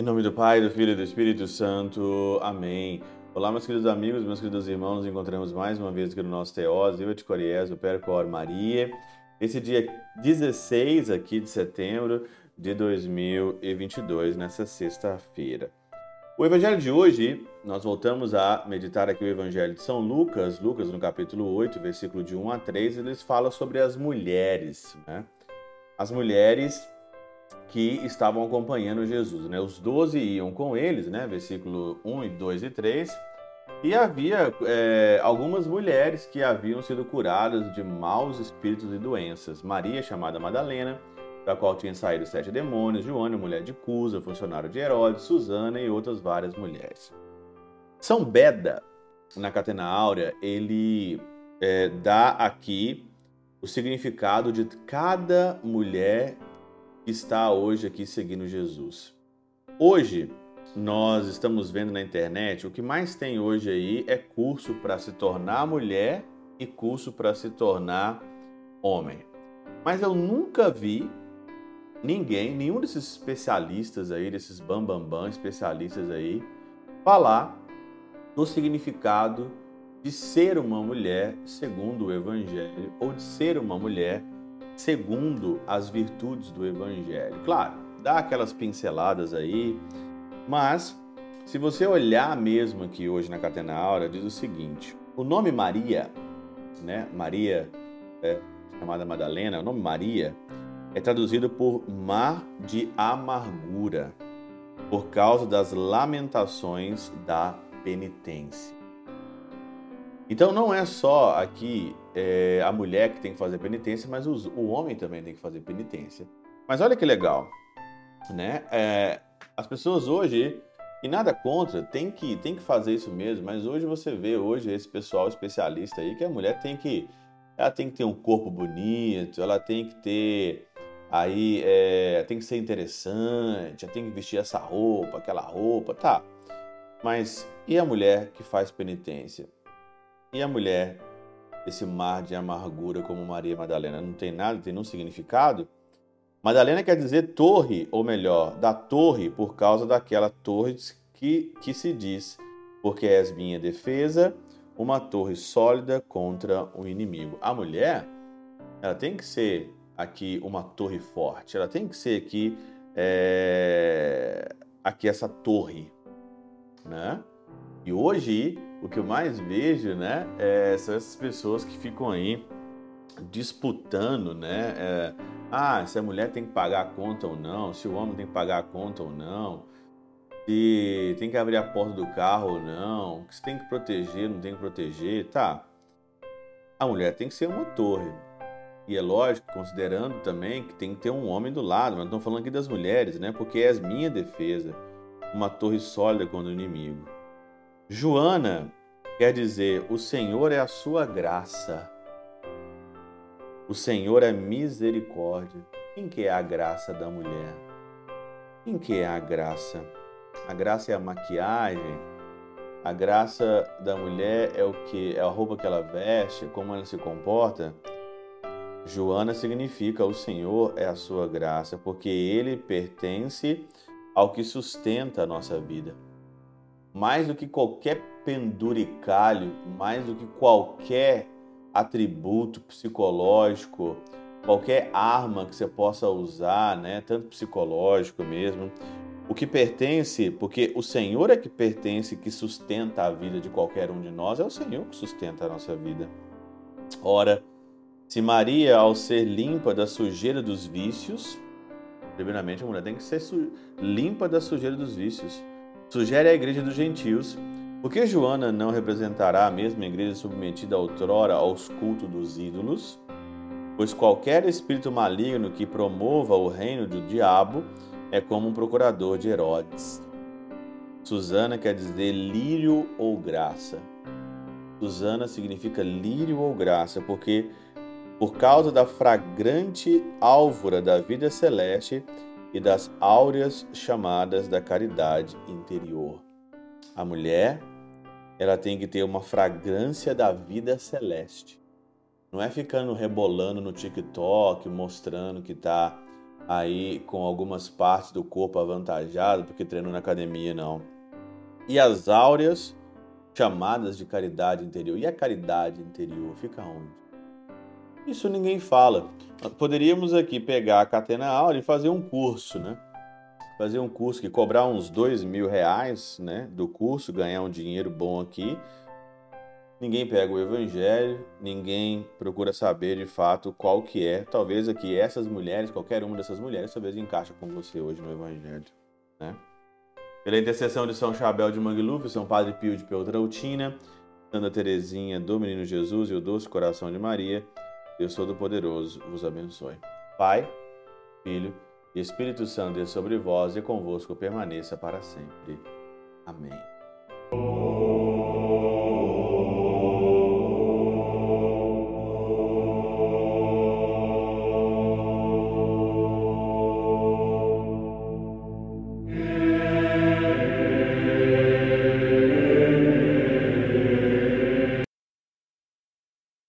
Em nome do Pai, do Filho e do Espírito Santo. Amém. Olá, meus queridos amigos, meus queridos irmãos, nos encontramos mais uma vez aqui no nosso Teós, eu, Coriés, o Percor Maria. Esse dia 16 aqui de setembro de 2022, nessa sexta-feira. O evangelho de hoje, nós voltamos a meditar aqui o evangelho de São Lucas, Lucas no capítulo 8, versículo de 1 a 3, eles falam sobre as mulheres, né? As mulheres que estavam acompanhando Jesus, né? Os doze iam com eles, né? Versículo 1 e 2 e 3. E havia é, algumas mulheres que haviam sido curadas de maus espíritos e doenças. Maria, chamada Madalena, da qual tinham saído sete demônios, Joana, mulher de Cusa, funcionário de Herodes, Susana e outras várias mulheres. São Beda, na Catena Áurea, ele é, dá aqui o significado de cada mulher que está hoje aqui seguindo Jesus. Hoje, nós estamos vendo na internet, o que mais tem hoje aí é curso para se tornar mulher e curso para se tornar homem. Mas eu nunca vi ninguém, nenhum desses especialistas aí, desses bambambam bam, bam, especialistas aí, falar do significado de ser uma mulher segundo o Evangelho ou de ser uma mulher segundo as virtudes do Evangelho. Claro, dá aquelas pinceladas aí, mas se você olhar mesmo aqui hoje na Catena Aura, diz o seguinte: o nome Maria, né? Maria é, chamada Madalena, o nome Maria é traduzido por mar de amargura, por causa das lamentações da penitência. Então não é só aqui é, a mulher que tem que fazer penitência, mas os, o homem também tem que fazer penitência. Mas olha que legal, né? É, as pessoas hoje e nada contra, tem que, tem que fazer isso mesmo, mas hoje você vê hoje esse pessoal especialista aí que a mulher tem que ela tem que ter um corpo bonito, ela tem que ter Aí é, tem que ser interessante, tem que vestir essa roupa, aquela roupa, tá. Mas e a mulher que faz penitência? E a mulher, esse mar de amargura como Maria Madalena? Não tem nada, tem nenhum significado? Madalena quer dizer torre, ou melhor, da torre, por causa daquela torre que, que se diz, porque és minha defesa, uma torre sólida contra o inimigo. A mulher, ela tem que ser aqui uma torre forte, ela tem que ser aqui, é, aqui essa torre, né? E hoje o que eu mais vejo, né, é, são essas pessoas que ficam aí disputando, né? É, ah, se a mulher tem que pagar a conta ou não, se o homem tem que pagar a conta ou não, se tem que abrir a porta do carro ou não, se tem que proteger, não tem que proteger, tá? A mulher tem que ser uma torre. E é lógico, considerando também que tem que ter um homem do lado, mas estamos falando aqui das mulheres, né? Porque és minha defesa, uma torre sólida contra o inimigo. Joana quer dizer: o Senhor é a sua graça. O Senhor é misericórdia. Quem que é a graça da mulher? Quem que é a graça? A graça é a maquiagem. A graça da mulher é o que é a roupa que ela veste, como ela se comporta. Joana significa o Senhor é a sua graça, porque ele pertence ao que sustenta a nossa vida. Mais do que qualquer penduricalho, mais do que qualquer atributo psicológico, qualquer arma que você possa usar, né, tanto psicológico mesmo, o que pertence, porque o Senhor é que pertence, que sustenta a vida de qualquer um de nós, é o Senhor que sustenta a nossa vida. Ora, se Maria, ao ser limpa da sujeira dos vícios, primeiramente a mulher tem que ser limpa da sujeira dos vícios, sugere a igreja dos gentios, por que Joana não representará a mesma igreja submetida outrora aos cultos dos ídolos? Pois qualquer espírito maligno que promova o reino do diabo é como um procurador de Herodes. Susana quer dizer lírio ou graça. Susana significa lírio ou graça, porque por causa da fragrante álvora da vida celeste e das áureas chamadas da caridade interior. A mulher, ela tem que ter uma fragrância da vida celeste. Não é ficando rebolando no TikTok, mostrando que tá aí com algumas partes do corpo avantajado porque treinou na academia, não. E as áureas chamadas de caridade interior. E a caridade interior fica onde? Isso ninguém fala. Poderíamos aqui pegar a Catena Áurea e fazer um curso, né? Fazer um curso que cobrar uns dois mil reais, né? Do curso, ganhar um dinheiro bom aqui. Ninguém pega o evangelho, ninguém procura saber de fato qual que é. Talvez aqui essas mulheres, qualquer uma dessas mulheres, talvez encaixe com você hoje no evangelho, né? Pela intercessão de São Chabel de Mangluf, São Padre Pio de Peltrautina, Santa Teresinha do Menino Jesus e o Doce Coração de Maria, Deus Todo-Poderoso vos abençoe. Pai, Filho e Espírito Santo, Deus sobre vós e convosco permaneça para sempre. Amém.